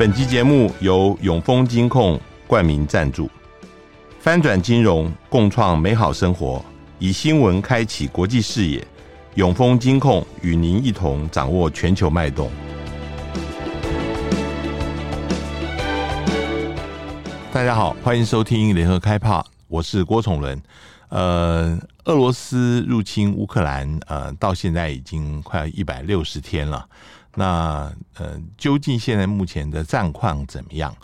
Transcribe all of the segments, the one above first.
本集节目由永丰金控冠名赞助，翻转金融，共创美好生活，以新闻开启国际视野。永丰金控与您一同掌握全球脉动。大家好，欢迎收听联合开炮，我是郭崇伦。呃，俄罗斯入侵乌克兰，呃，到现在已经快一百六十天了。那呃，究竟现在目前的战况怎么样？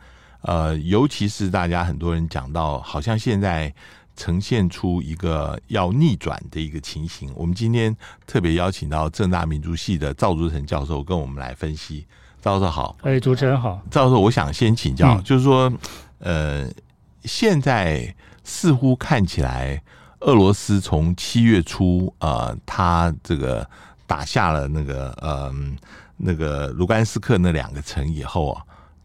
呃，尤其是大家很多人讲到，好像现在呈现出一个要逆转的一个情形。我们今天特别邀请到正大民族系的赵竹成教授跟我们来分析。赵教授好，哎，主持人好。赵教授，我想先请教，嗯、就是说，呃，现在似乎看起来，俄罗斯从七月初，呃，他这个打下了那个，嗯、呃。那个卢甘斯克那两个城以后啊，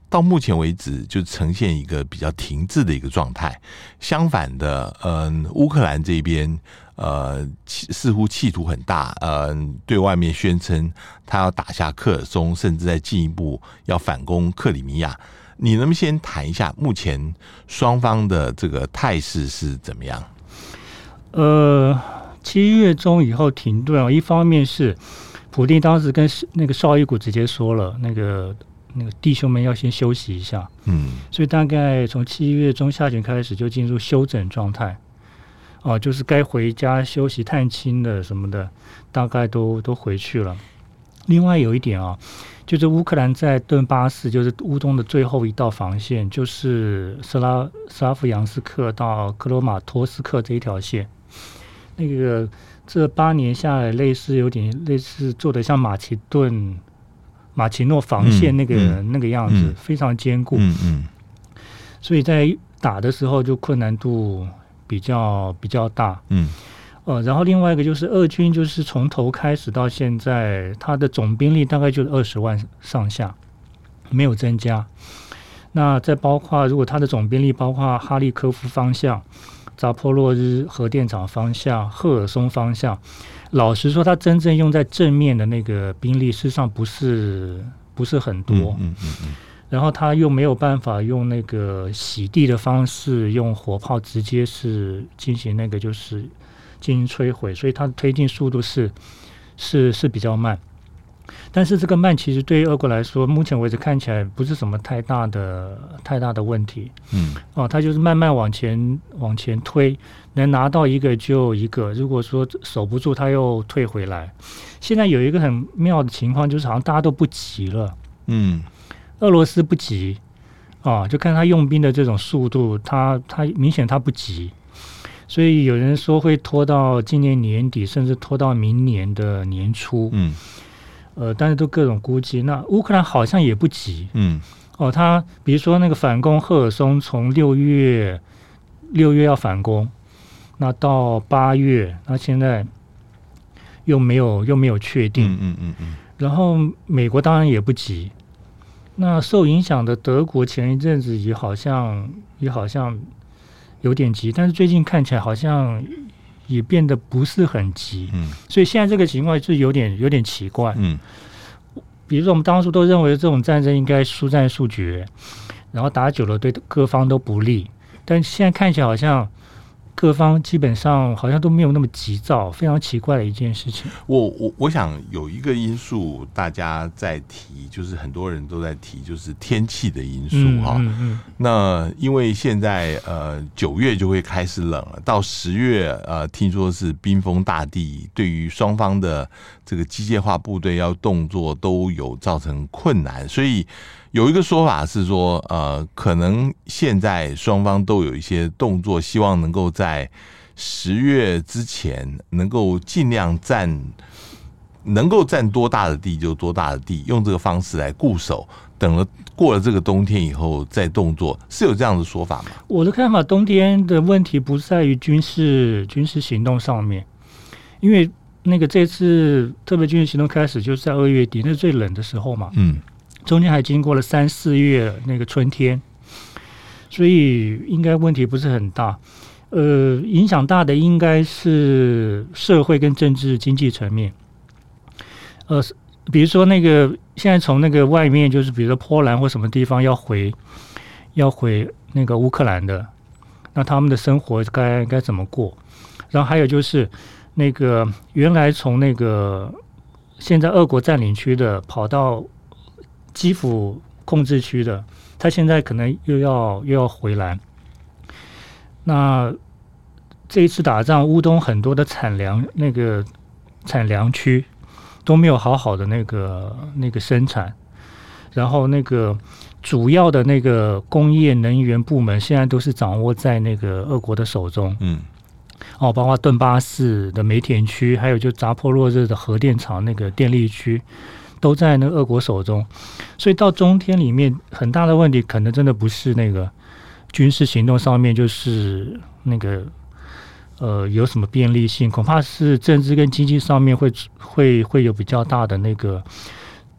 到目前为止就呈现一个比较停滞的一个状态。相反的，嗯，乌克兰这边呃，似乎企图很大，嗯，对外面宣称他要打下克尔松，甚至再进一步要反攻克里米亚。你能不能先谈一下目前双方的这个态势是怎么样？呃，七月中以后停顿啊，一方面是。普丁当时跟那个绍伊古直接说了，那个那个弟兄们要先休息一下，嗯，所以大概从七月中下旬开始就进入休整状态，哦、啊，就是该回家休息探亲的什么的，大概都都回去了。另外有一点啊，就是乌克兰在顿巴斯，就是乌东的最后一道防线，就是斯拉斯拉夫扬斯克到克罗马托斯克这一条线，那个。这八年下来，类似有点类似做的像马其顿、马奇诺防线那个、嗯、那个样子，嗯、非常坚固。嗯嗯、所以在打的时候就困难度比较比较大。嗯，呃，然后另外一个就是俄军就是从头开始到现在，他的总兵力大概就是二十万上下，没有增加。那再包括如果他的总兵力包括哈利科夫方向。扎波洛日核电厂方向、赫尔松方向，老实说，他真正用在正面的那个兵力，事实上不是不是很多。嗯嗯嗯嗯。然后他又没有办法用那个洗地的方式，用火炮直接是进行那个就是进行摧毁，所以他的推进速度是是是比较慢。但是这个慢其实对于俄国来说，目前为止看起来不是什么太大的太大的问题。嗯，哦，他就是慢慢往前往前推，能拿到一个就一个。如果说守不住，他又退回来。现在有一个很妙的情况，就是好像大家都不急了。嗯，俄罗斯不急啊，就看他用兵的这种速度，他他明显他不急，所以有人说会拖到今年年底，甚至拖到明年的年初。嗯。呃，但是都各种估计。那乌克兰好像也不急，嗯，哦，他比如说那个反攻赫尔松，从六月六月要反攻，那到八月，那现在又没有又没有确定，嗯嗯嗯，嗯。然后美国当然也不急，那受影响的德国前一阵子也好像也好像有点急，但是最近看起来好像。也变得不是很急，嗯，所以现在这个情况是有点有点奇怪，嗯，比如说我们当初都认为这种战争应该速战速决，然后打久了对各方都不利，但现在看起来好像。各方基本上好像都没有那么急躁，非常奇怪的一件事情。我我我想有一个因素大家在提，就是很多人都在提，就是天气的因素哈、嗯嗯嗯。那因为现在呃九月就会开始冷了，到十月呃听说是冰封大地，对于双方的这个机械化部队要动作都有造成困难，所以。有一个说法是说，呃，可能现在双方都有一些动作，希望能够在十月之前能够尽量占，能够占多大的地就多大的地，用这个方式来固守，等了过了这个冬天以后再动作，是有这样的说法吗？我的看法，冬天的问题不在于军事军事行动上面，因为那个这次特别军事行动开始就是在二月底，那是最冷的时候嘛，嗯。中间还经过了三四月那个春天，所以应该问题不是很大。呃，影响大的应该是社会跟政治经济层面。呃，比如说那个现在从那个外面，就是比如说波兰或什么地方要回要回那个乌克兰的，那他们的生活该该怎么过？然后还有就是那个原来从那个现在俄国占领区的跑到基辅控制区的，他现在可能又要又要回来。那这一次打仗，乌东很多的产粮那个产粮区都没有好好的那个那个生产，然后那个主要的那个工业能源部门现在都是掌握在那个俄国的手中。嗯，哦，包括顿巴斯的煤田区，还有就扎波洛热的核电厂那个电力区，都在那个俄国手中。所以到中天里面，很大的问题可能真的不是那个。军事行动上面就是那个呃有什么便利性，恐怕是政治跟经济上面会会会有比较大的那个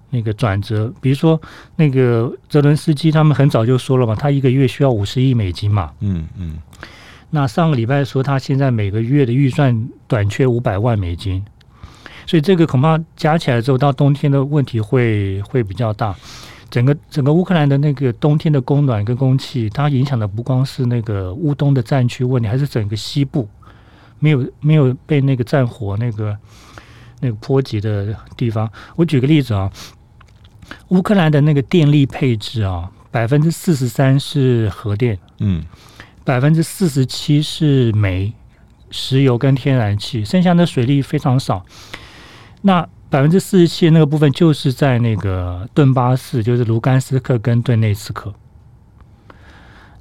那个转折。比如说那个泽伦斯基他们很早就说了嘛，他一个月需要五十亿美金嘛。嗯嗯。那上个礼拜说他现在每个月的预算短缺五百万美金，所以这个恐怕加起来之后到冬天的问题会会比较大。整个整个乌克兰的那个冬天的供暖跟供气，它影响的不光是那个乌东的战区问题，还是整个西部没有没有被那个战火那个那个波及的地方。我举个例子啊，乌克兰的那个电力配置啊，百分之四十三是核电，嗯，百分之四十七是煤、石油跟天然气，剩下的水利非常少。那百分之四十七的那个部分就是在那个顿巴斯，就是卢甘斯克跟顿内茨克。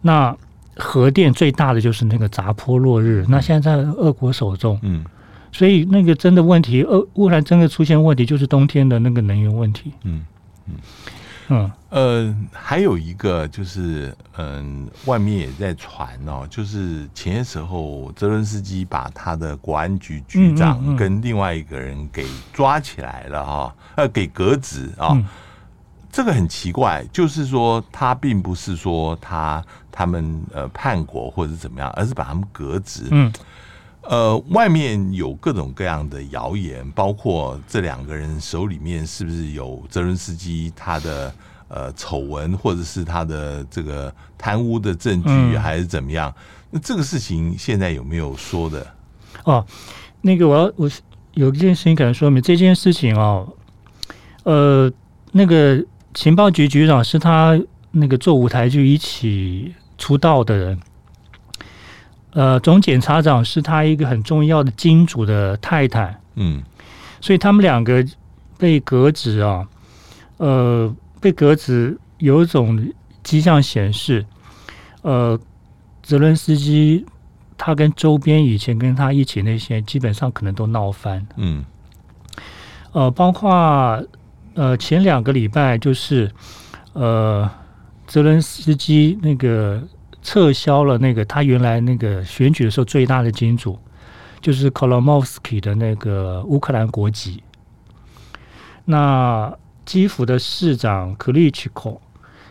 那核电最大的就是那个扎波洛日，那现在在俄国手中。嗯，所以那个真的问题，俄乌克兰真的出现问题，就是冬天的那个能源问题。嗯嗯。嗯呃，还有一个就是，嗯，外面也在传哦，就是前些时候泽伦斯基把他的国安局局长跟另外一个人给抓起来了哈，呃，给革职啊，这个很奇怪，就是说他并不是说他他们呃叛国或者怎么样，而是把他们革职。嗯，呃，外面有各种各样的谣言，包括这两个人手里面是不是有泽伦斯基他的。呃，丑闻或者是他的这个贪污的证据，还是怎么样？嗯、那这个事情现在有没有说的？哦，那个我要我有一件事情可能说明这件事情哦，呃，那个情报局局长是他那个做舞台剧一起出道的人，呃，总检察长是他一个很重要的金主的太太，嗯，所以他们两个被革职啊，呃。被革职有一种迹象显示，呃，泽伦斯基他跟周边以前跟他一起那些基本上可能都闹翻，嗯，呃，包括呃前两个礼拜就是呃泽伦斯基那个撤销了那个他原来那个选举的时候最大的金主，就是 Kolomovsky 的那个乌克兰国籍，那。基辅的市长 k l i c h k o，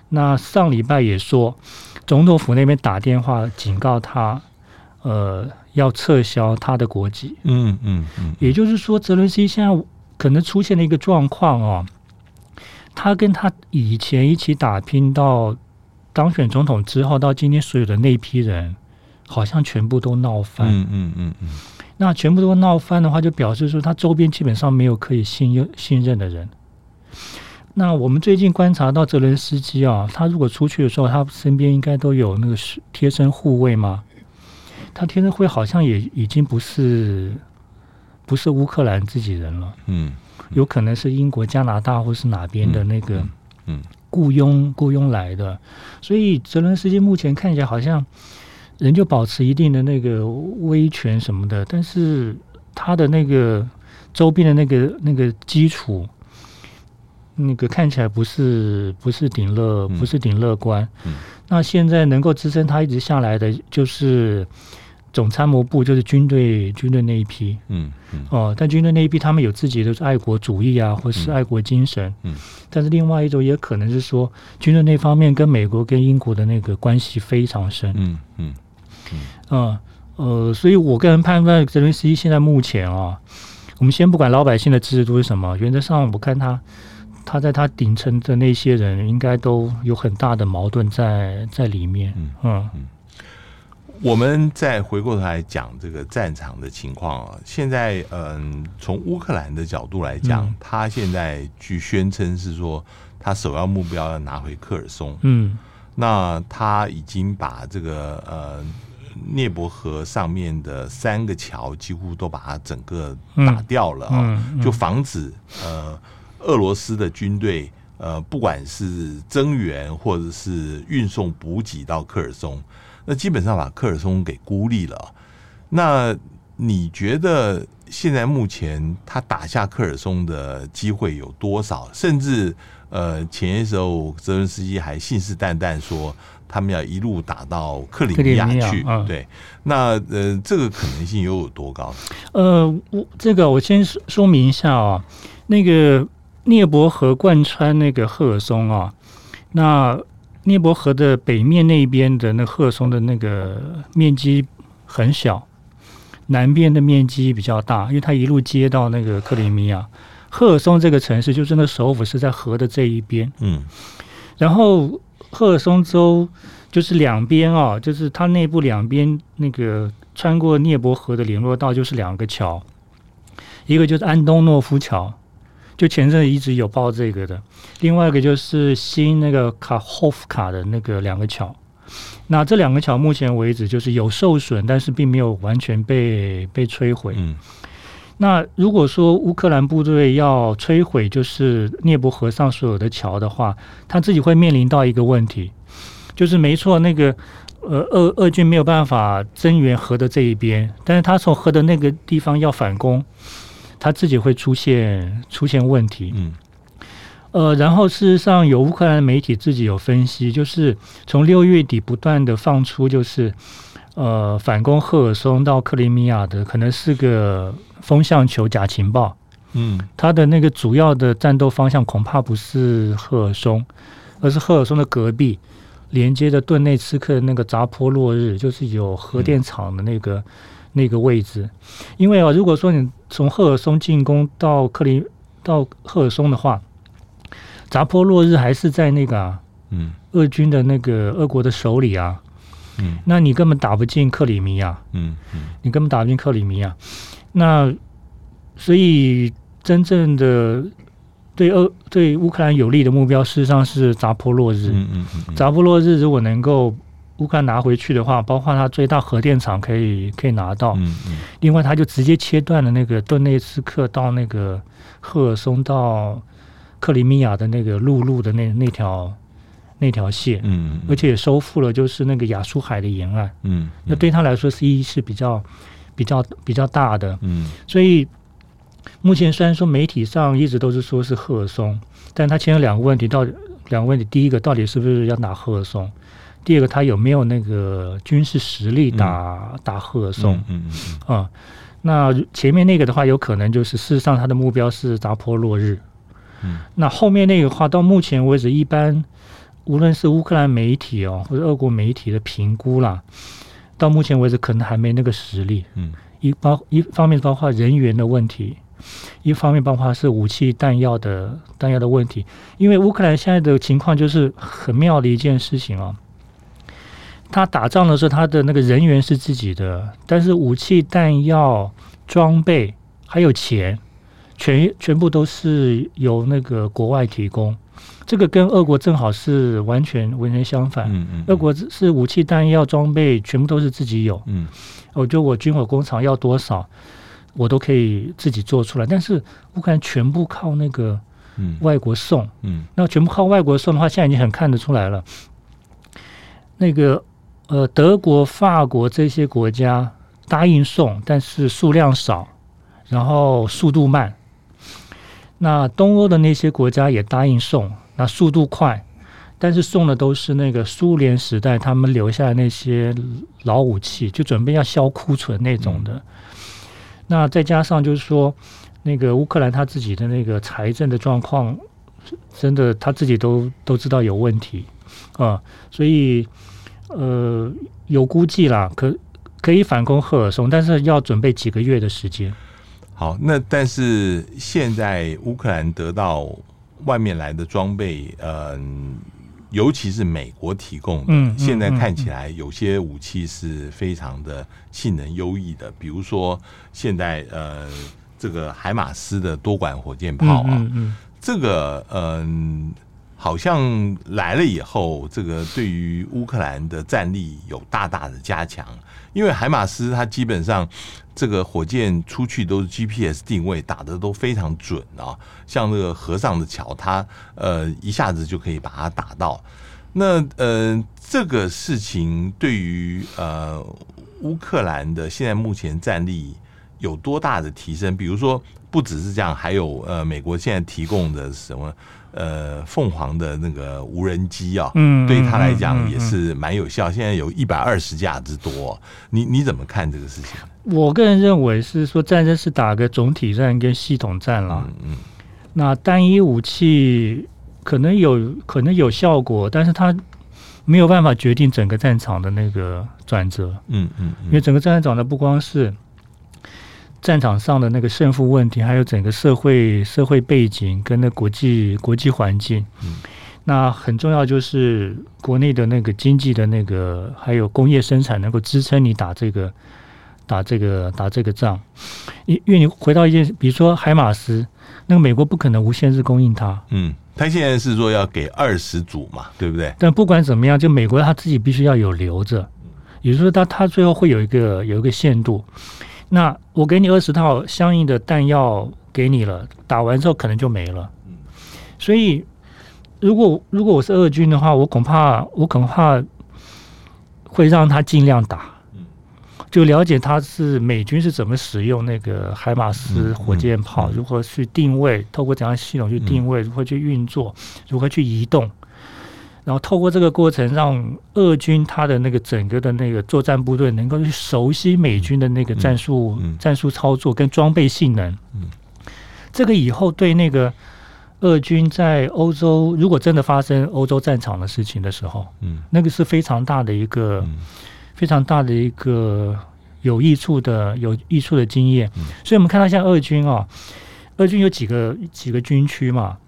那上礼拜也说，总统府那边打电话警告他，呃，要撤销他的国籍。嗯嗯嗯，也就是说，泽伦斯基现在可能出现了一个状况哦，他跟他以前一起打拼到当选总统之后，到今天所有的那批人，好像全部都闹翻。嗯嗯嗯嗯，那全部都闹翻的话，就表示说他周边基本上没有可以信任信任的人。那我们最近观察到泽伦斯基啊，他如果出去的时候，他身边应该都有那个贴身护卫吗？他贴身护卫好像也已经不是不是乌克兰自己人了，嗯，有可能是英国、加拿大或是哪边的那个嗯雇佣雇佣来的，所以泽伦斯基目前看起来好像仍旧保持一定的那个威权什么的，但是他的那个周边的那个那个基础。那个看起来不是不是顶乐不是顶乐观，嗯嗯、那现在能够支撑他一直下来的就是总参谋部，就是军队军队那一批，嗯嗯、哦，但军队那一批他们有自己的爱国主义啊，或是爱国精神，嗯。嗯、但是另外一种也可能是说军队那方面跟美国跟英国的那个关系非常深，嗯嗯嗯，呃，所以我个人判断泽连斯基现在目前啊。我们先不管老百姓的支持度是什么，原则上我看他，他在他顶层的那些人应该都有很大的矛盾在在里面。嗯嗯。嗯我们再回过头来讲这个战场的情况啊，现在嗯，从乌克兰的角度来讲，嗯、他现在据宣称是说，他首要目标要拿回科尔松。嗯，那他已经把这个呃涅伯河上面的三个桥几乎都把它整个打掉了啊，就防止呃俄罗斯的军队呃不管是增援或者是运送补给到科尔松。那基本上把科尔松给孤立了。那你觉得现在目前他打下科尔松的机会有多少？甚至呃，前些时候泽伦斯基还信誓旦旦说他们要一路打到克里米亚去。嗯、对，那呃，这个可能性又有多高？呃，我这个我先说明一下啊，那个涅伯河贯穿那个赫尔松啊，那。聂伯河的北面那边的那赫尔松的那个面积很小，南边的面积比较大，因为它一路接到那个克里米亚。赫尔松这个城市就是那首府是在河的这一边，嗯，然后赫尔松州就是两边啊，就是它内部两边那个穿过涅伯河的联络道就是两个桥，一个就是安东诺夫桥。就前阵子一直有报这个的，另外一个就是新那个卡霍夫卡的那个两个桥，那这两个桥目前为止就是有受损，但是并没有完全被被摧毁。嗯，那如果说乌克兰部队要摧毁就是涅伯河上所有的桥的话，他自己会面临到一个问题，就是没错，那个呃俄俄军没有办法增援河的这一边，但是他从河的那个地方要反攻。他自己会出现出现问题，嗯，呃，然后事实上有乌克兰媒体自己有分析，就是从六月底不断的放出，就是呃反攻赫尔松到克里米亚的可能是个风向球假情报，嗯，他的那个主要的战斗方向恐怕不是赫尔松，而是赫尔松的隔壁连接的顿内茨克的那个扎波洛日，就是有核电厂的那个。嗯那个位置，因为啊，如果说你从赫尔松进攻到克里到赫尔松的话，扎波洛日还是在那个啊，嗯，俄军的那个俄国的手里啊，嗯，那你根本打不进克里米亚，嗯嗯，你根本打不进克里米亚，那所以真正的对俄对乌克兰有利的目标，事实上是扎波洛日，嗯嗯嗯，扎波洛日如果能够。乌克兰拿回去的话，包括他最大核电厂可以可以拿到。嗯嗯。另外，他就直接切断了那个顿内茨克到那个赫尔松到克里米亚的那个陆路的那那条那条线。嗯。而且也收复了就是那个亚速海的沿岸。嗯。那对他来说是意义是比较比较比较大的。嗯。所以目前虽然说媒体上一直都是说是赫尔松，但他牵了两个问题，到底两个问题，第一个到底是不是要拿赫尔松？第二个，他有没有那个军事实力打、嗯、打赫尔松？嗯嗯嗯啊，那前面那个的话，有可能就是事实上他的目标是扎波洛日。嗯，那后面那个话，到目前为止，一般无论是乌克兰媒体哦，或者俄国媒体的评估啦，到目前为止可能还没那个实力。嗯，一包一方面包括人员的问题，一方面包括是武器弹药的弹药的问题。因为乌克兰现在的情况就是很妙的一件事情啊。他打仗的时候，他的那个人员是自己的，但是武器、弹药、装备还有钱，全全部都是由那个国外提供。这个跟俄国正好是完全完全相反。嗯嗯。俄国是武器、弹药、装备全部都是自己有。嗯。我觉得我军火工厂要多少，我都可以自己做出来。但是乌克兰全部靠那个外国送。嗯。那全部靠外国送的话，现在已经很看得出来了。那个。呃，德国、法国这些国家答应送，但是数量少，然后速度慢。那东欧的那些国家也答应送，那速度快，但是送的都是那个苏联时代他们留下的那些老武器，就准备要销库存那种的。嗯、那再加上就是说，那个乌克兰他自己的那个财政的状况，真的他自己都都知道有问题啊，所以。呃，有估计啦，可可以反攻赫尔松，但是要准备几个月的时间。好，那但是现在乌克兰得到外面来的装备，嗯，尤其是美国提供的，嗯，现在看起来有些武器是非常的性能优异的，比如说现在呃这个海马斯的多管火箭炮啊，嗯嗯嗯，这个嗯。好像来了以后，这个对于乌克兰的战力有大大的加强，因为海马斯它基本上这个火箭出去都是 GPS 定位，打得都非常准啊。像那个河上的桥，它呃一下子就可以把它打到。那呃这个事情对于呃乌克兰的现在目前战力有多大的提升？比如说不只是这样，还有呃美国现在提供的什么？呃，凤凰的那个无人机啊，嗯，对他来讲也是蛮有效。现在有一百二十架之多，你你怎么看这个事情？我个人认为是说，战争是打个总体战跟系统战了。嗯嗯，那单一武器可能有可能有效果，但是它没有办法决定整个战场的那个转折。嗯嗯，因为整个战场的不光是。战场上的那个胜负问题，还有整个社会社会背景跟那国际国际环境，嗯，那很重要就是国内的那个经济的那个还有工业生产能够支撑你打这个打这个打这个仗。因因为你回到一件，比如说海马斯，那个美国不可能无限制供应它，嗯，他现在是说要给二十组嘛，对不对？但不管怎么样，就美国他自己必须要有留着，也就是说他他最后会有一个有一个限度。那我给你二十套相应的弹药给你了，打完之后可能就没了。所以，如果如果我是俄军的话，我恐怕我恐怕会让他尽量打，就了解他是美军是怎么使用那个海马斯火箭炮，如何去定位，透过怎样系统去定位，如何去运作，如何去移动。然后透过这个过程，让俄军他的那个整个的那个作战部队能够去熟悉美军的那个战术、战术操作跟装备性能。这个以后对那个俄军在欧洲，如果真的发生欧洲战场的事情的时候，那个是非常大的一个非常大的一个有益处的有益处的经验。所以我们看到像俄军啊，俄军有几个几个军区嘛，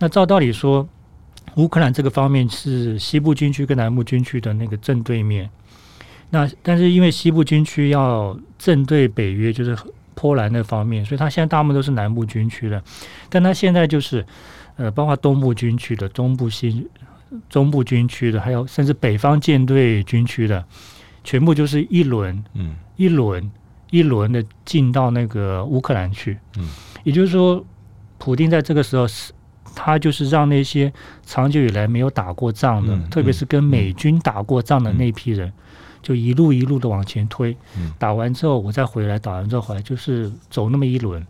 那照道理说。乌克兰这个方面是西部军区跟南部军区的那个正对面，那但是因为西部军区要正对北约，就是波兰那方面，所以他现在大部分都是南部军区的。但他现在就是呃，包括东部军区的、中部新中部军区的，还有甚至北方舰队军区的，全部就是一轮，嗯，一轮一轮的进到那个乌克兰去。嗯，也就是说，普丁在这个时候是。他就是让那些长久以来没有打过仗的，嗯、特别是跟美军打过仗的那批人，嗯、就一路一路的往前推。嗯、打完之后我再回来，打完之后回来，就是走那么一轮。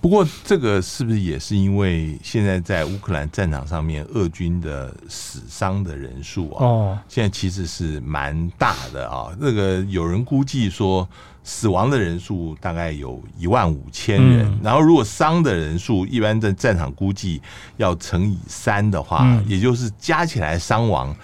不过，这个是不是也是因为现在在乌克兰战场上面，俄军的死伤的人数啊，哦，现在其实是蛮大的啊。那个有人估计说。死亡的人数大概有一万五千人，嗯、然后如果伤的人数一般在战场估计要乘以三的话，嗯、也就是加起来伤亡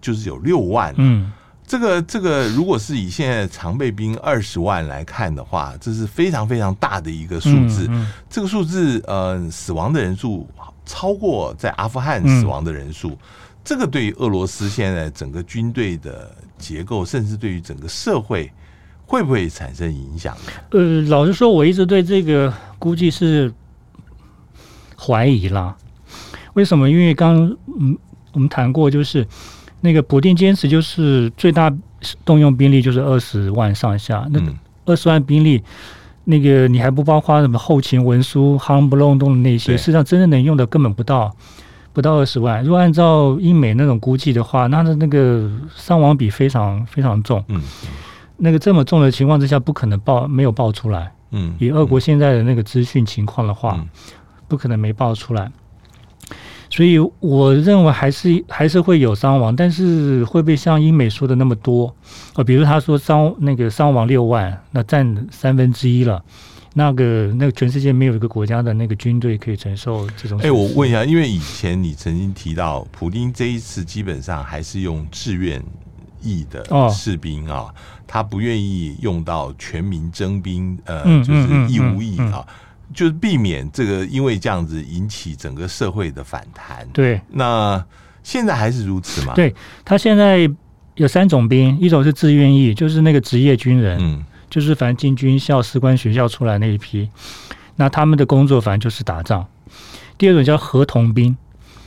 就是有六万。嗯，这个这个如果是以现在常备兵二十万来看的话，这是非常非常大的一个数字。嗯嗯、这个数字呃，死亡的人数超过在阿富汗死亡的人数，嗯、这个对于俄罗斯现在整个军队的结构，甚至对于整个社会。会不会产生影响？呃，老实说，我一直对这个估计是怀疑啦。为什么？因为刚嗯，我们谈过，就是那个普丁坚持就是最大动用兵力就是二十万上下。那二十万兵力，那个你还不包括什么后勤文书、夯不隆咚的那些，实上真正能用的根本不到不到二十万。如果按照英美那种估计的话，那的那个伤亡比非常非常重。嗯。那个这么重的情况之下，不可能爆没有爆出来。嗯，以俄国现在的那个资讯情况的话，嗯、不可能没爆出来。所以我认为还是还是会有伤亡，但是会不会像英美说的那么多？呃，比如他说伤那个伤亡六万，那占三分之一了。那个那个全世界没有一个国家的那个军队可以承受这种。哎、欸，我问一下，因为以前你曾经提到，普丁这一次基本上还是用志愿。役的士兵啊，他不愿意用到全民征兵，呃，就是义务役啊，就是避免这个因为这样子引起整个社会的反弹。对，那现在还是如此吗？对，他现在有三种兵，一种是自愿役，就是那个职业军人，嗯，就是反正进军校、士官学校出来那一批，那他们的工作反正就是打仗。第二种叫合同兵。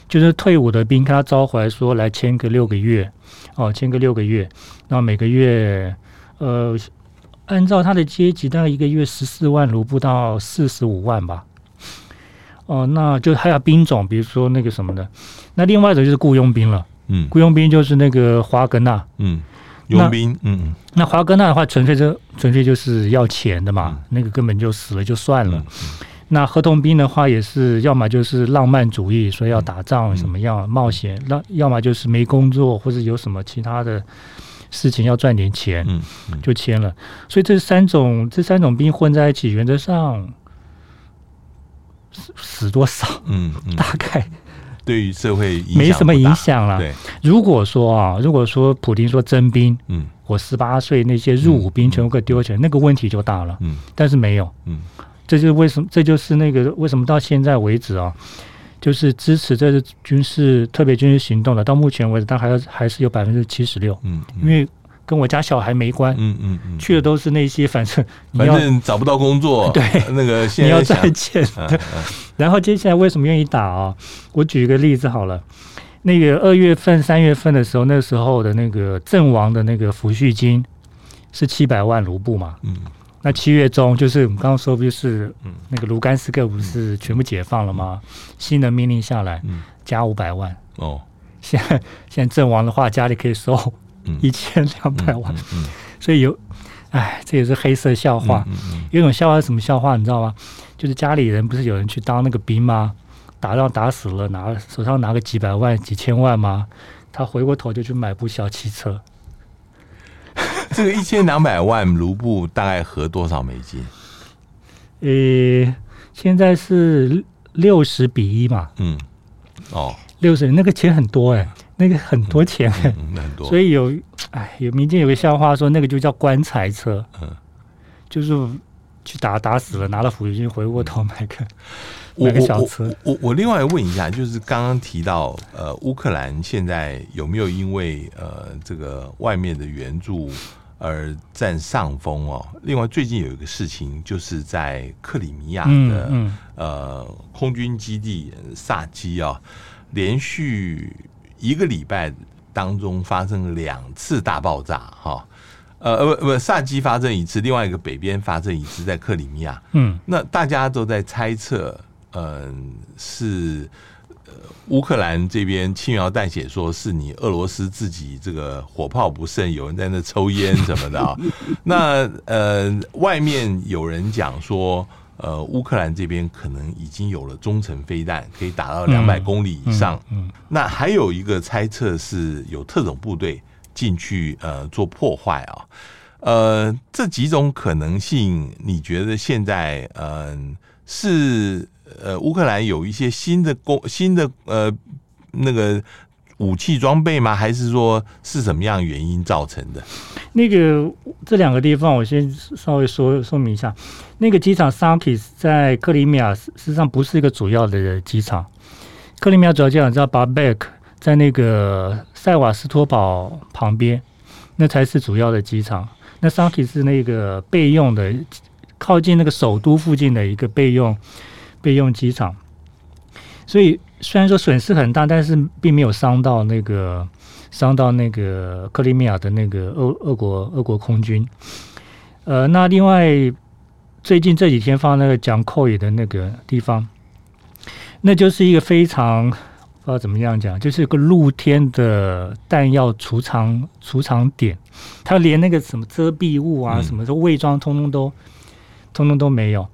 就是退伍的兵，看他招回来说来签个六个月，哦，签个六个月，然后每个月，呃，按照他的阶级，大概一个月十四万卢布到四十五万吧。哦，那就还有兵种，比如说那个什么的。那另外一种就是雇佣兵了，嗯，雇佣兵就是那个华格纳，嗯，佣兵，嗯嗯。那华格纳的话，纯粹就纯粹就是要钱的嘛，嗯、那个根本就死了就算了。嗯嗯那合同兵的话，也是要么就是浪漫主义，说要打仗什么样冒险；那、嗯、要么就是没工作，或者有什么其他的事情要赚点钱，嗯嗯、就签了。所以这三种这三种兵混在一起，原则上死死多少？嗯，嗯大概对于社会没什么影响了。对，如果说啊，如果说普丁说征兵，嗯，我十八岁那些入伍兵全部给丢起来，嗯、那个问题就大了。嗯，但是没有，嗯。这就是为什么？这就是那个为什么到现在为止啊，就是支持这个军事特别军事行动的，到目前为止，他还要还是有百分之七十六。嗯，因为跟我家小孩没关。嗯嗯嗯，去的都是那些反正 反正找不到工作。对，那个现在你要赚钱。然后接下来为什么愿意打啊？我举一个例子好了，那个二月份、三月份的时候，那时候的那个阵亡的那个抚恤金是七百万卢布嘛。嗯。那七月中，就是我们刚刚说，不就是那个卢甘斯克不是全部解放了吗？新的命令下来，加五百万哦。现在现在阵亡的话，家里可以收一千两百万，所以有，哎，这也是黑色笑话。有一种笑话是什么笑话？你知道吗？就是家里人不是有人去当那个兵吗？打仗打死了，拿手上拿个几百万、几千万吗？他回过头就去买部小汽车。这个一千两百万卢布大概合多少美金？呃，现在是六十比一嘛。嗯，哦，六十，那个钱很多哎，那个很多钱，嗯嗯嗯、很多。所以有，哎，有民间有个笑话说，那个就叫棺材车。嗯，就是去打打死了，拿了抚恤金，回过头买个买个小车。我我，我，我另外问一下，就是刚刚提到呃，乌克兰现在有没有因为呃这个外面的援助？而占上风哦。另外，最近有一个事情，就是在克里米亚的、嗯嗯、呃空军基地萨基啊，连续一个礼拜当中发生两次大爆炸哈。呃不不，萨基发生一次，另外一个北边发生一次，在克里米亚。嗯，那大家都在猜测，嗯、呃，是。乌克兰这边轻描淡写说是你俄罗斯自己这个火炮不慎，有人在那抽烟什么的啊。那呃，外面有人讲说，呃，乌克兰这边可能已经有了中程飞弹，可以打到两百公里以上。嗯，嗯，那还有一个猜测是有特种部队进去呃做破坏啊。呃，这几种可能性，你觉得现在嗯、呃、是？呃，乌克兰有一些新的工、新的呃那个武器装备吗？还是说是什么样原因造成的？那个这两个地方，我先稍微说说明一下。那个机场 Sankis 在克里米亚，实际上不是一个主要的机场。克里米亚主要机场叫 Babek，在那个塞瓦斯托堡旁边，那才是主要的机场。那 Sankis 是那个备用的，靠近那个首都附近的一个备用。备用机场，所以虽然说损失很大，但是并没有伤到那个伤到那个克里米亚的那个俄俄国俄国空军。呃，那另外最近这几天放那个讲扣野的那个地方，那就是一个非常不知道怎么样讲，就是个露天的弹药储藏储藏点，它连那个什么遮蔽物啊，什么的伪装，通通都通通都没有。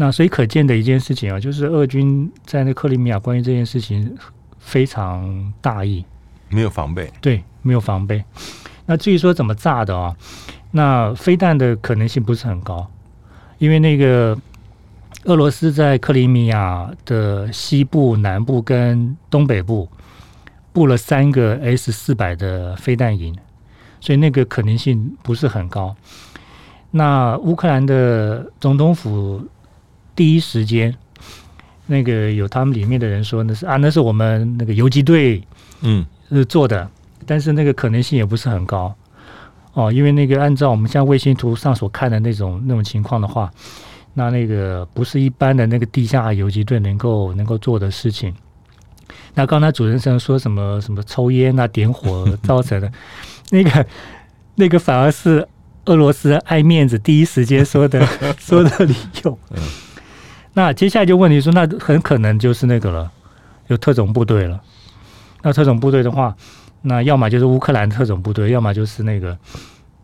那所以可见的一件事情啊，就是俄军在那克里米亚关于这件事情非常大意，没有防备。对，没有防备。那至于说怎么炸的啊，那飞弹的可能性不是很高，因为那个俄罗斯在克里米亚的西部、南部跟东北部布了三个 S 四百的飞弹营，所以那个可能性不是很高。那乌克兰的总统府第一时间，那个有他们里面的人说那是啊，那是我们那个游击队嗯是做的，嗯、但是那个可能性也不是很高哦，因为那个按照我们像卫星图上所看的那种那种情况的话，那那个不是一般的那个地下游击队能够能够做的事情。那刚才主持人说什么什么抽烟啊、点火 造成的，那个那个反而是俄罗斯爱面子，第一时间说的 说的理由。那接下来就问题说，那很可能就是那个了，有特种部队了。那特种部队的话，那要么就是乌克兰特种部队，要么就是那个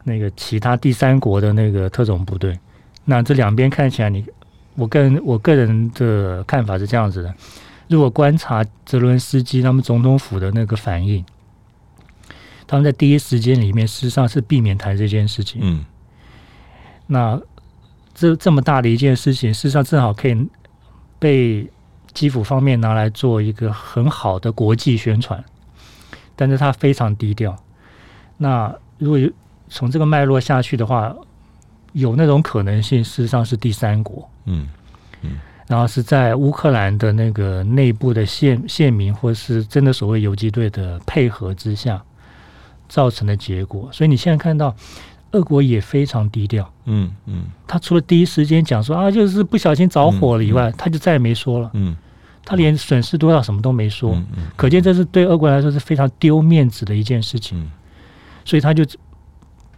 那个其他第三国的那个特种部队。那这两边看起来你，你我个人我个人的看法是这样子的。如果观察泽伦斯基他们总统府的那个反应，他们在第一时间里面事实上是避免谈这件事情。嗯，那这这么大的一件事情，事实上正好可以被基辅方面拿来做一个很好的国际宣传，但是它非常低调。那如果有从这个脉络下去的话，有那种可能性，事实上是第三国。嗯嗯。然后是在乌克兰的那个内部的县县民，或是真的所谓游击队的配合之下造成的结果。所以你现在看到，俄国也非常低调。嗯嗯，他除了第一时间讲说啊，就是不小心着火了以外，他就再也没说了。嗯，他连损失多少什么都没说。嗯，可见这是对俄国来说是非常丢面子的一件事情。所以他就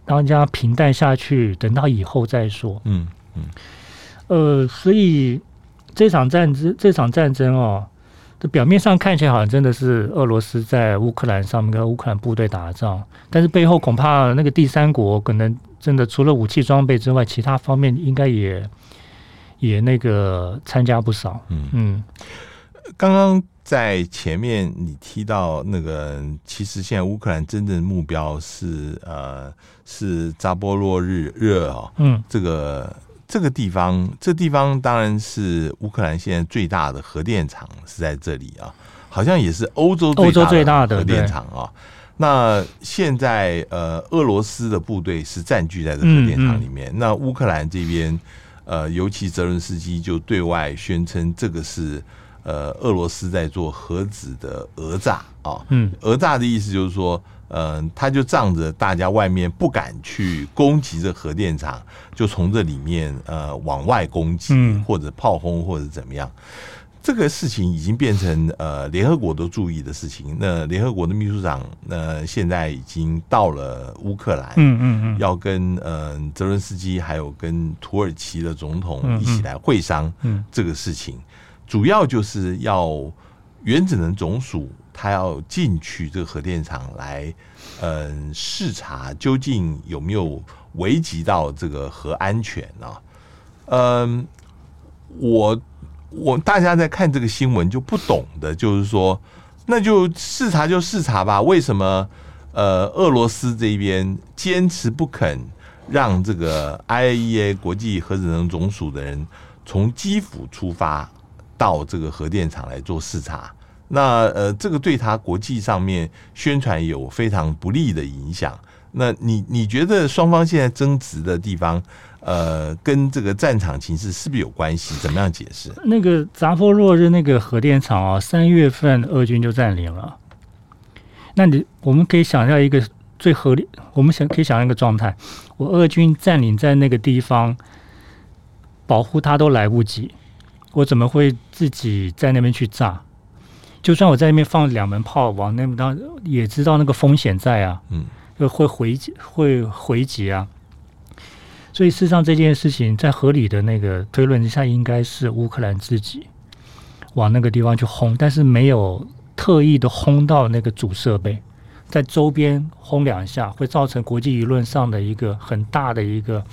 让人家平淡下去，等到以后再说。嗯嗯，呃，所以。这场战争，这场战争哦，这表面上看起来好像真的是俄罗斯在乌克兰上面跟乌克兰部队打仗，但是背后恐怕那个第三国可能真的除了武器装备之外，其他方面应该也也那个参加不少。嗯嗯，刚刚在前面你提到那个，其实现在乌克兰真正的目标是呃是扎波洛日热哦，嗯，这个。这个地方，这地方当然是乌克兰现在最大的核电厂是在这里啊，好像也是欧洲欧洲最大的核电厂啊。那现在呃，俄罗斯的部队是占据在这核电厂里面，嗯嗯、那乌克兰这边呃，尤其泽伦斯基就对外宣称这个是呃，俄罗斯在做核子的讹诈啊。嗯，讹诈的意思就是说。嗯、呃，他就仗着大家外面不敢去攻击这核电厂，就从这里面呃往外攻击，或者炮轰，或者怎么样。嗯、这个事情已经变成呃联合国都注意的事情。那联合国的秘书长呃现在已经到了乌克兰，嗯嗯嗯，要跟呃泽伦斯基还有跟土耳其的总统一起来会商这个事情，主要就是要原子能总署。他要进去这个核电厂来，嗯，视察究竟有没有危及到这个核安全呢？嗯，我我大家在看这个新闻就不懂的，就是说，那就视察就视察吧。为什么呃，俄罗斯这边坚持不肯让这个 IAEA 国际核子能总署的人从基辅出发到这个核电厂来做视察？那呃，这个对他国际上面宣传有非常不利的影响。那你你觉得双方现在争执的地方，呃，跟这个战场情势是不是有关系？怎么样解释？那个扎波洛日那个核电厂啊，三月份俄军就占领了。那你我们可以想象一个最合理，我们想可以想象一个状态：我俄军占领在那个地方，保护他都来不及，我怎么会自己在那边去炸？就算我在那边放两门炮往那边当，也知道那个风险在啊，嗯，会回会回击啊。所以事实上这件事情在合理的那个推论之下，应该是乌克兰自己往那个地方去轰，但是没有特意的轰到那个主设备，在周边轰两下，会造成国际舆论上的一个很大的一个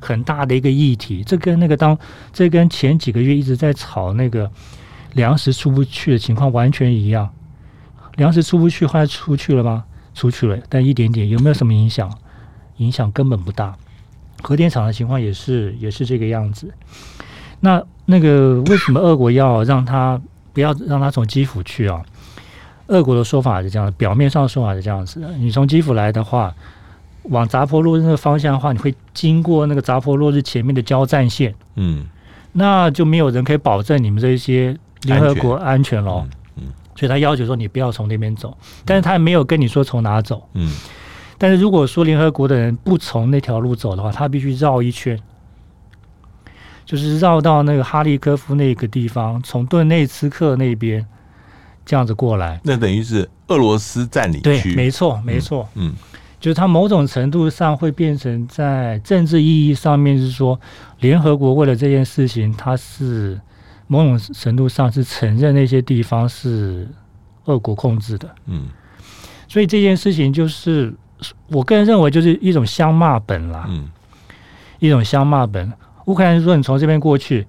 很大的一个议题。这跟那个当这跟前几个月一直在吵那个。粮食出不去的情况完全一样，粮食出不去，后来出去了吗？出去了，但一点点，有没有什么影响？影响根本不大。核电厂的情况也是，也是这个样子。那那个为什么俄国要让他不要让他从基辅去啊？俄国的说法是这样，表面上的说法是这样子的：你从基辅来的话，往扎波罗日那个方向的话，你会经过那个扎波罗日前面的交战线，嗯，那就没有人可以保证你们这些联合国安全喽。嗯，所以他要求说你不要从那边走，但是他也没有跟你说从哪走。嗯，但是如果说联合国的人不从那条路走的话，他必须绕一圈。就是绕到那个哈利科夫那个地方，从顿内茨克那边这样子过来，那等于是俄罗斯占领区。对，没错，没错。嗯，就是它某种程度上会变成在政治意义上面是说，联合国为了这件事情，它是某种程度上是承认那些地方是俄国控制的。嗯，所以这件事情就是我个人认为就是一种相骂本啦。嗯，一种相骂本。乌克兰说：“你从这边过去，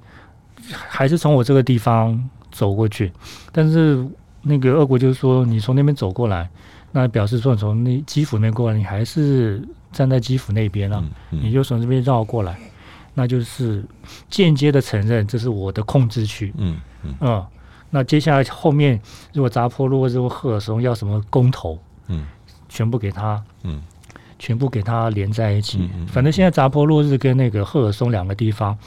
还是从我这个地方走过去？但是那个俄国就是说，你从那边走过来，那表示说你从那基辅那边过来，你还是站在基辅那边啊？嗯嗯、你就从这边绕过来，那就是间接的承认这是我的控制区。嗯嗯，嗯，那接下来后面如果扎波罗热、赫尔松要什么公投，嗯，全部给他，嗯。”全部给他连在一起。反正现在扎波洛日跟那个赫尔松两个地方，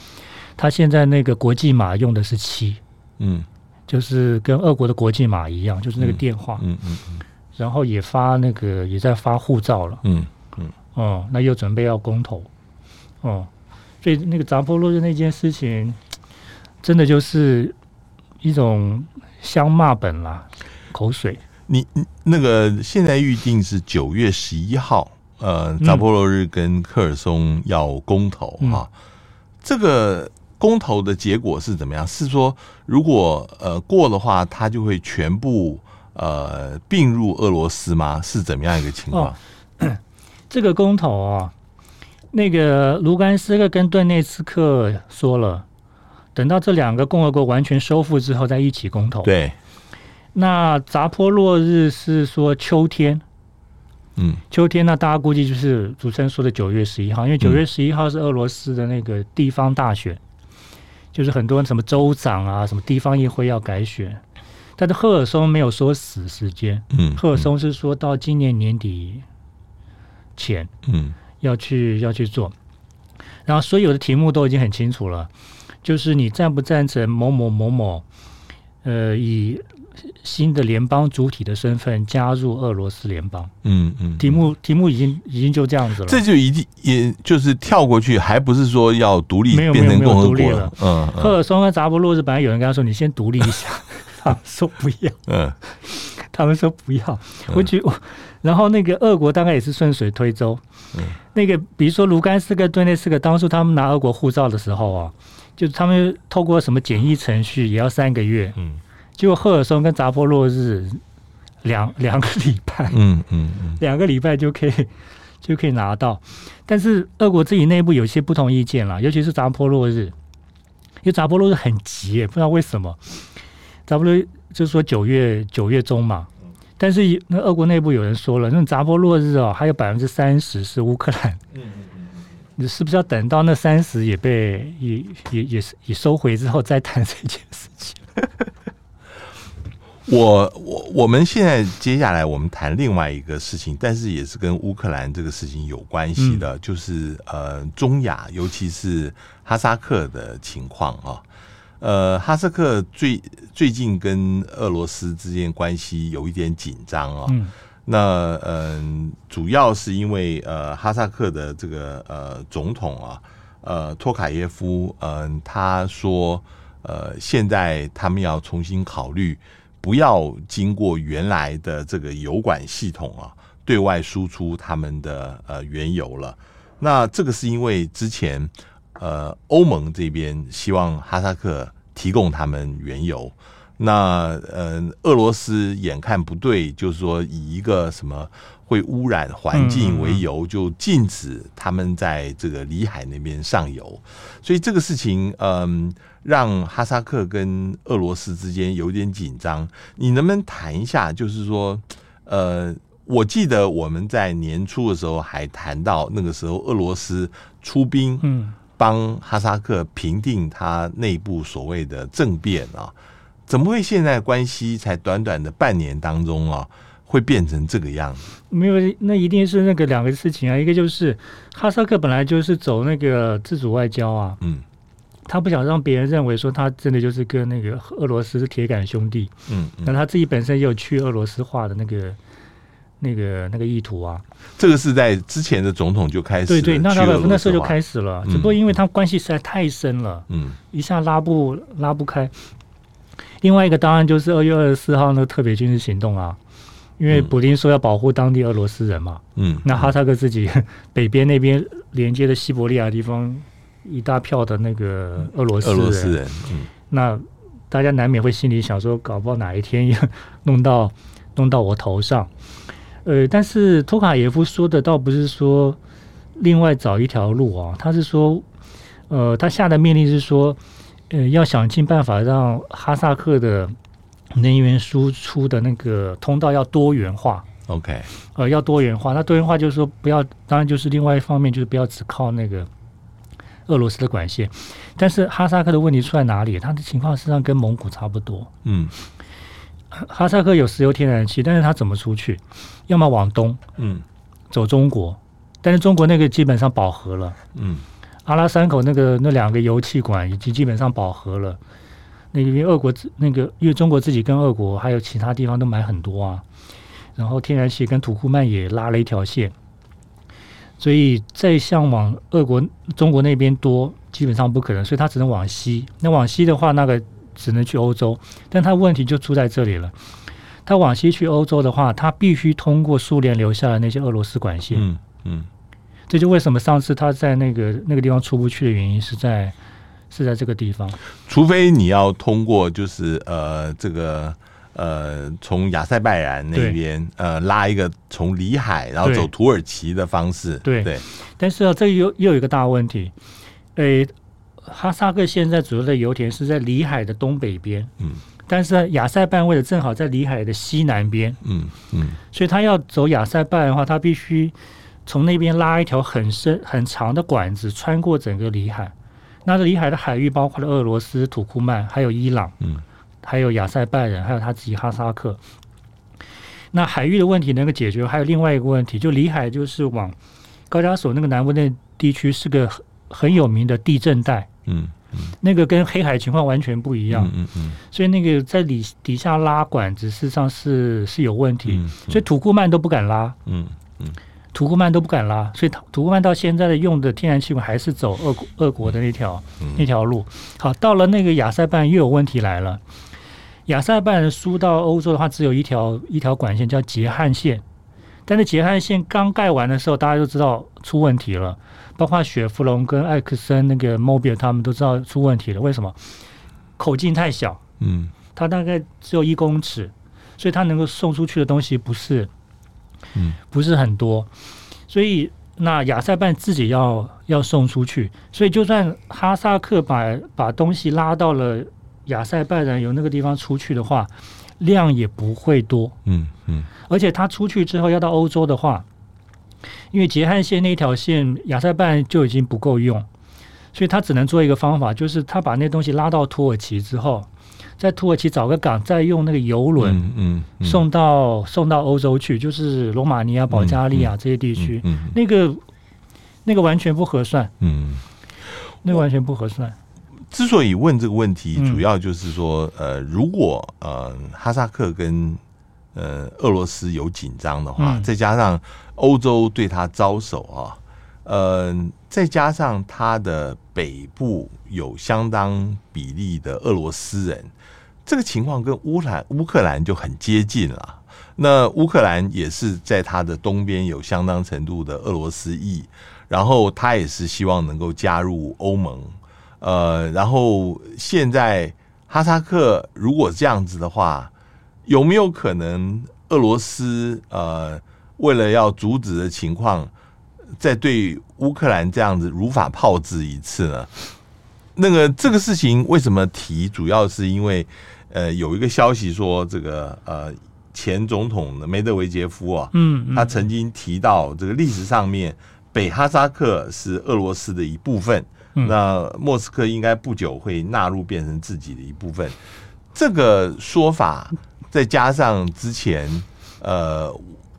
他现在那个国际码用的是七，嗯，就是跟俄国的国际码一样，就是那个电话，嗯嗯嗯，然后也发那个也在发护照了，嗯嗯哦，那又准备要公投，哦，所以那个扎波洛日那件事情，真的就是一种相骂本啦，口水。你那个现在预定是九月十一号。呃，扎波罗日跟科尔松要公投哈、嗯啊，这个公投的结果是怎么样？是说如果呃过的话，它就会全部呃并入俄罗斯吗？是怎么样一个情况？哦、这个公投啊，那个卢甘斯克跟顿内茨克说了，等到这两个共和国完全收复之后再一起公投。对，那扎波罗日是说秋天。嗯，秋天那，大家估计就是主持人说的九月十一号，因为九月十一号是俄罗斯的那个地方大选，嗯、就是很多什么州长啊、什么地方议会要改选，但是赫尔松没有说死时间，嗯，赫尔松是说到今年年底前，嗯，要去要去做，然后所有的题目都已经很清楚了，就是你赞不赞成某某某某，呃，以。新的联邦主体的身份加入俄罗斯联邦，嗯嗯，题目题目已经已经就这样子了，这就已经也就是跳过去，还不是说要独立变成共和国了？嗯，赫尔松跟扎波洛日本来有人跟他说：“你先独立一下。”他们说不要，嗯，他们说不要。我觉得，然后那个俄国大概也是顺水推舟，嗯，那个比如说卢甘斯克、顿内斯克，当初他们拿俄国护照的时候啊，就他们透过什么简易程序，也要三个月，嗯。结果赫尔松跟扎波洛日两 两个礼拜，嗯嗯嗯，两个礼拜就可以就可以拿到。但是俄国自己内部有些不同意见啦，尤其是扎波洛日，因为扎波洛日很急，不知道为什么。扎波就是说九月九月中嘛，但是那俄国内部有人说了，那扎波洛日哦，还有百分之三十是乌克兰，嗯嗯嗯，你是不是要等到那三十也被也也也也收回之后再谈这件事情？我我我们现在接下来我们谈另外一个事情，但是也是跟乌克兰这个事情有关系的，嗯、就是呃中亚，尤其是哈萨克的情况啊。呃，哈萨克最最近跟俄罗斯之间关系有一点紧张啊。嗯、那嗯、呃，主要是因为呃哈萨克的这个呃总统啊，呃托卡耶夫，嗯、呃，他说呃现在他们要重新考虑。不要经过原来的这个油管系统啊，对外输出他们的呃原油了。那这个是因为之前呃欧盟这边希望哈萨克提供他们原油，那呃俄罗斯眼看不对，就是说以一个什么会污染环境为由，就禁止他们在这个里海那边上游。所以这个事情嗯。让哈萨克跟俄罗斯之间有点紧张，你能不能谈一下？就是说，呃，我记得我们在年初的时候还谈到，那个时候俄罗斯出兵，嗯，帮哈萨克平定他内部所谓的政变啊，怎么会现在关系才短短的半年当中啊，会变成这个样子？没有，那一定是那个两个事情啊。一个就是哈萨克本来就是走那个自主外交啊，嗯，他不想让别人认为说他真的就是跟那个俄罗斯是铁杆兄弟，嗯，嗯，那他自己本身也有去俄罗斯化的那个那个那个意图啊。这个是在之前的总统就开始，对对，那他那时候就开始了，嗯，只不过因为他关系实在太深了，嗯，一下拉不拉不开。另外一个当然就是二月二十四号那个特别军事行动啊。因为普丁说要保护当地俄罗斯人嘛，嗯，那哈萨克自己 北边那边连接的西伯利亚地方一大票的那个俄罗斯人，俄罗斯人，嗯，那大家难免会心里想说，搞不好哪一天要弄到弄到我头上，呃，但是托卡耶夫说的倒不是说另外找一条路啊，他是说，呃，他下的命令是说，呃，要想尽办法让哈萨克的。能源输出的那个通道要多元化，OK，呃，要多元化。那多元化就是说，不要，当然就是另外一方面，就是不要只靠那个俄罗斯的管线。但是哈萨克的问题出在哪里？他的情况实际上跟蒙古差不多。嗯，哈萨克有石油天然气，但是它怎么出去？要么往东，嗯，走中国，但是中国那个基本上饱和了。嗯，阿拉山口那个那两个油气管已经基本上饱和了。那因为俄国自那个，因为中国自己跟俄国还有其他地方都买很多啊，然后天然气跟土库曼也拉了一条线，所以再向往俄国中国那边多基本上不可能，所以他只能往西。那往西的话，那个只能去欧洲，但他问题就出在这里了。他往西去欧洲的话，他必须通过苏联留下的那些俄罗斯管线。嗯嗯，这就为什么上次他在那个那个地方出不去的原因是在。是在这个地方，除非你要通过，就是呃，这个呃，从亚塞拜然那边呃拉一个从里海，然后走土耳其的方式，对对。但是啊，这又又有一个大问题，诶，哈萨克现在主要的油田是在里海的东北边，嗯，但是亚塞拜位的正好在里海的西南边，嗯嗯，所以他要走亚塞拜的话，他必须从那边拉一条很深很长的管子，穿过整个里海。那这里海的海域包括了俄罗斯、土库曼，还有伊朗，嗯，还有亚塞拜人，还有他自己哈萨克。那海域的问题能够解决，还有另外一个问题，就里海就是往高加索那个南部那地区是个很很有名的地震带，嗯，嗯，那个跟黑海情况完全不一样，嗯嗯，嗯，所以那个在底底下拉管子，事实上是是有问题，所以土库曼都不敢拉，嗯嗯。土库曼都不敢拉，所以土库曼到现在的用的天然气管还是走俄国俄国的那条、嗯、那条路。好，到了那个亚塞拜又有问题来了。亚塞拜输到欧洲的话，只有一条一条管线叫捷汉线，但是捷汉线刚盖完的时候，大家都知道出问题了，包括雪佛龙跟艾克森那个 Mobil 他们都知道出问题了。为什么？口径太小，嗯，它大概只有一公尺，所以它能够送出去的东西不是。嗯，不是很多，所以那亚塞拜自己要要送出去，所以就算哈萨克把把东西拉到了亚塞拜然由那个地方出去的话，量也不会多。嗯嗯，而且他出去之后要到欧洲的话，因为捷汉线那条线亚塞拜就已经不够用，所以他只能做一个方法，就是他把那东西拉到土耳其之后。在土耳其找个港，再用那个油轮，嗯，嗯，送到、嗯、送到欧洲去，就是罗马尼亚、保加利亚这些地区，那个那个完全不合算，嗯，那个完全不合算。之所以问这个问题，主要就是说，呃，如果呃哈萨克跟呃俄罗斯有紧张的话，嗯，再加上欧洲对他招手啊。呃，再加上它的北部有相当比例的俄罗斯人，这个情况跟乌兰乌克兰就很接近了。那乌克兰也是在它的东边有相当程度的俄罗斯裔，然后他也是希望能够加入欧盟。呃，然后现在哈萨克如果这样子的话，有没有可能俄罗斯呃为了要阻止的情况？再对乌克兰这样子如法炮制一次呢？那个这个事情为什么提？主要是因为呃有一个消息说，这个呃前总统的梅德韦杰夫啊，嗯，他曾经提到这个历史上面北哈萨克是俄罗斯的一部分，那莫斯科应该不久会纳入变成自己的一部分。这个说法再加上之前。呃，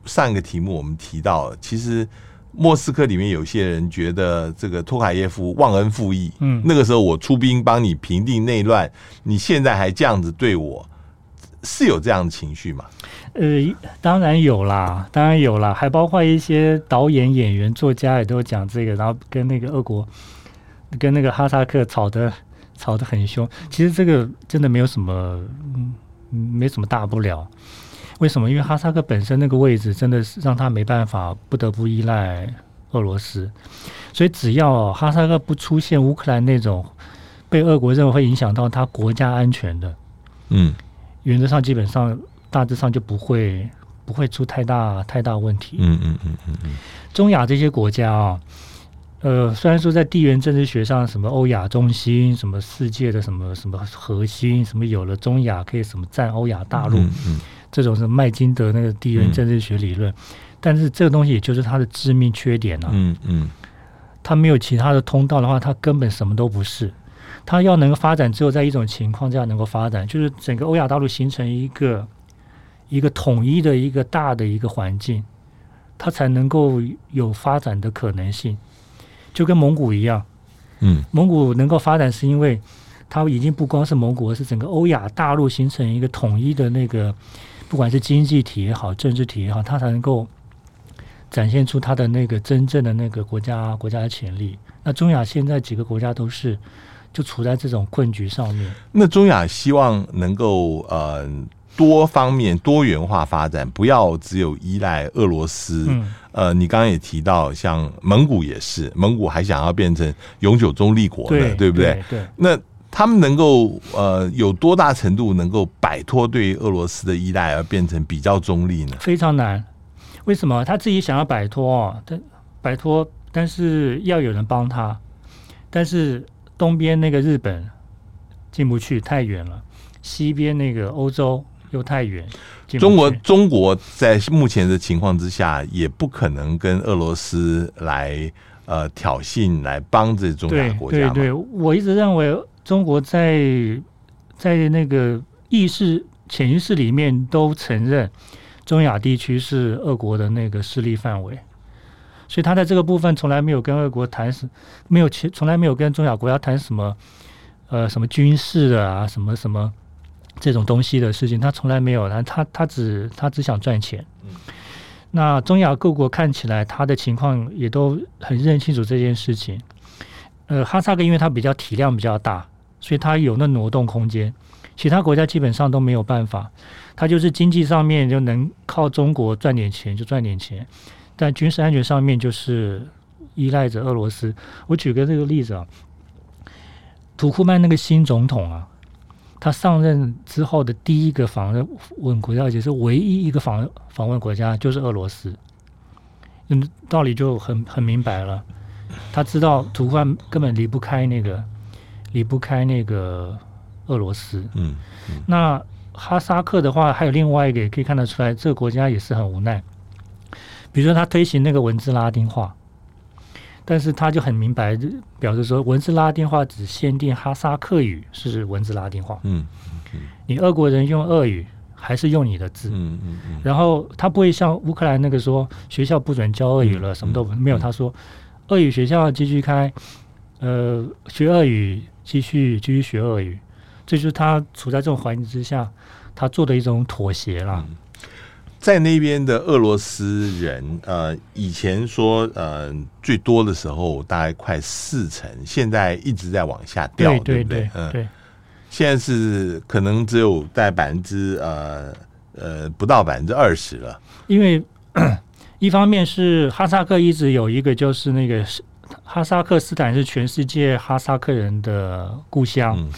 上一个题目我们提到，其实莫斯科里面有些人觉得这个托卡耶夫忘恩负义，嗯，那个时候我出兵帮你平定内乱，你现在还这样子对我，是有这样的情绪吗？呃，当然有啦，当然有啦，还包括一些导演、演员、作家也都讲这个，然后跟那个俄国、跟那个哈萨克吵得吵得很凶。其实这个真的没有什么，嗯，没什么大不了。为什么？因为哈萨克本身那个位置真的是让他没办法，不得不依赖俄罗斯。所以只要哈萨克不出现乌克兰那种被俄国认为会影响到他国家安全的，嗯，原则上基本上。大致上就不会不会出太大太大问题。嗯嗯嗯嗯嗯。中亚这些国家啊，呃，虽然说在地缘政治学上，什么欧亚中心，什么世界的什么什么核心，什么有了中亚可以什么占欧亚大陆，嗯嗯，这种是麦金德那个地缘政治学理论。但是这个东西也就是它的致命缺点啊。嗯嗯。它没有其他的通道的话，它根本什么都不是。它要能够发展，只有在一种情况下能够发展，就是整个欧亚大陆形成一个。一个统一的一个大的一个环境，它才能够有发展的可能性，就跟蒙古一样，嗯，蒙古能够发展是因为它已经不光是蒙古，而是整个欧亚大陆形成一个统一的那个，不管是经济体也好，政治体也好，它才能够展现出它的那个真正的那个国家国家的潜力。那中亚现在几个国家都是就处在这种困局上面。那中亚希望能够呃。多方面多元化发展，不要只有依赖俄罗斯。嗯、呃，你刚刚也提到，像蒙古也是，蒙古还想要变成永久中立国呢，对，对不对？对。对，那他们能够呃有多大程度能够摆脱对俄罗斯的依赖，而变成比较中立呢？非常难。为什么？他自己想要摆脱，他摆脱，但是要有人帮他。但是东边那个日本进不去，太远了；西边那个欧洲。又太远，中国中国在目前的情况之下，也不可能跟俄罗斯来呃挑衅，来帮这中亚国家。对对对，我一直认为中国在在那个意识潜意识里面都承认中亚地区是俄国的那个势力范围，所以他在这个部分从来没有跟俄国谈什，没有从来没有跟中亚国家谈什么呃什么军事的啊，什么什么。这种东西的事情，他从来没有，他他他只他只想赚钱。嗯、那中亚各国看起来，他的情况也都很认清楚这件事情。呃，哈萨克因为它比较体量比较大，所以它有那挪动空间，其他国家基本上都没有办法。它就是经济上面就能靠中国赚点钱就赚点钱，但军事安全上面就是依赖着俄罗斯。我举个这个例子啊，土库曼那个新总统啊。他上任之后的第一个访问国家，也是唯一一个访访问国家，就是俄罗斯。嗯，道理就很很明白了。他知道土库曼根本离不开那个，离不开那个俄罗斯。嗯，嗯，那哈萨克的话，还有另外一个也可以看得出来，这个国家也是很无奈。比如说，他推行那个文字拉丁化。但是他就很明白，表示说文字拉丁化只限定哈萨克语是文字拉丁化。嗯，嗯，你俄国人用俄语还是用你的字。嗯嗯嗯。然后他不会像乌克兰那个说学校不准教俄语了，什么都没有。他说俄语学校继续开，呃，学俄语继续继续学俄语，这就是他处在这种环境之下，他做的一种妥协了。在那边的俄罗斯人，呃，以前说，呃，最多的时候大概快四成，现在一直在往下掉，对，对不对？嗯，对。现在是可能只有在百分之呃呃不到百分之二十了。因为 一方面是哈萨克一直有一个，就是那个哈萨克斯坦是全世界哈萨克人的故乡。嗯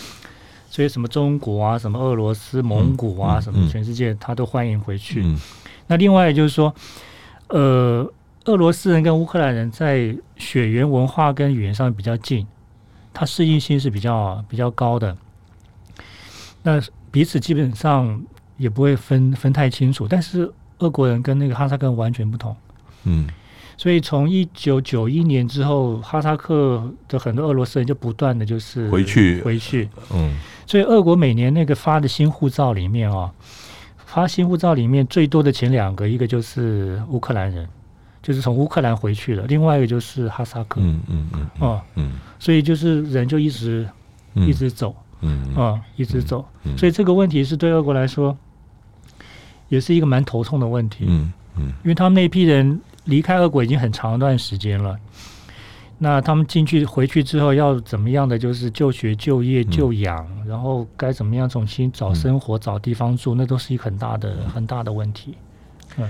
所以什么中国啊，什么俄罗斯、蒙古啊，什么全世界他都欢迎回去。那另外就是说，呃，俄罗斯人跟乌克兰人在血缘文化跟语言上比较近，他适应性是比较比较高的。那彼此基本上也不会分分太清楚。但是俄国人跟那个哈萨克人完全不同。嗯。所以从一九九一年之后，哈萨克的很多俄罗斯人就不断的就是回去回去，嗯，所以俄国每年那个发的新护照里面哦，发新护照里面最多的前两个，一个就是乌克兰人，就是从乌克兰回去的；另外一个就是哈萨克。嗯嗯嗯。哦，嗯，所以就是人就一直一直走，嗯啊，一直走。所以这个问题是对俄国来说，也是一个蛮头痛的问题。嗯嗯，因为他们那批人离开俄国已经很长一段时间了。那他们进去回去之后要怎么样的？就是就学、就业、就养，嗯、然后该怎么样重新找生活、嗯、找地方住，那都是一个很大的、很大的问题。嗯，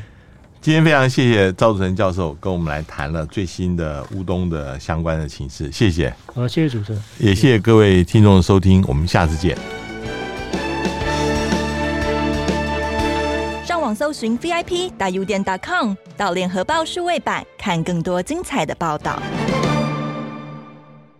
今天非常谢谢赵祖成教授跟我们来谈了最新的乌东的相关的情势，谢谢。好，谢谢主持人，也谢谢各位听众的收听，我们下次见。上网搜寻 VIP 大 U 点 .com，到联合报数位版看更多精彩的报道。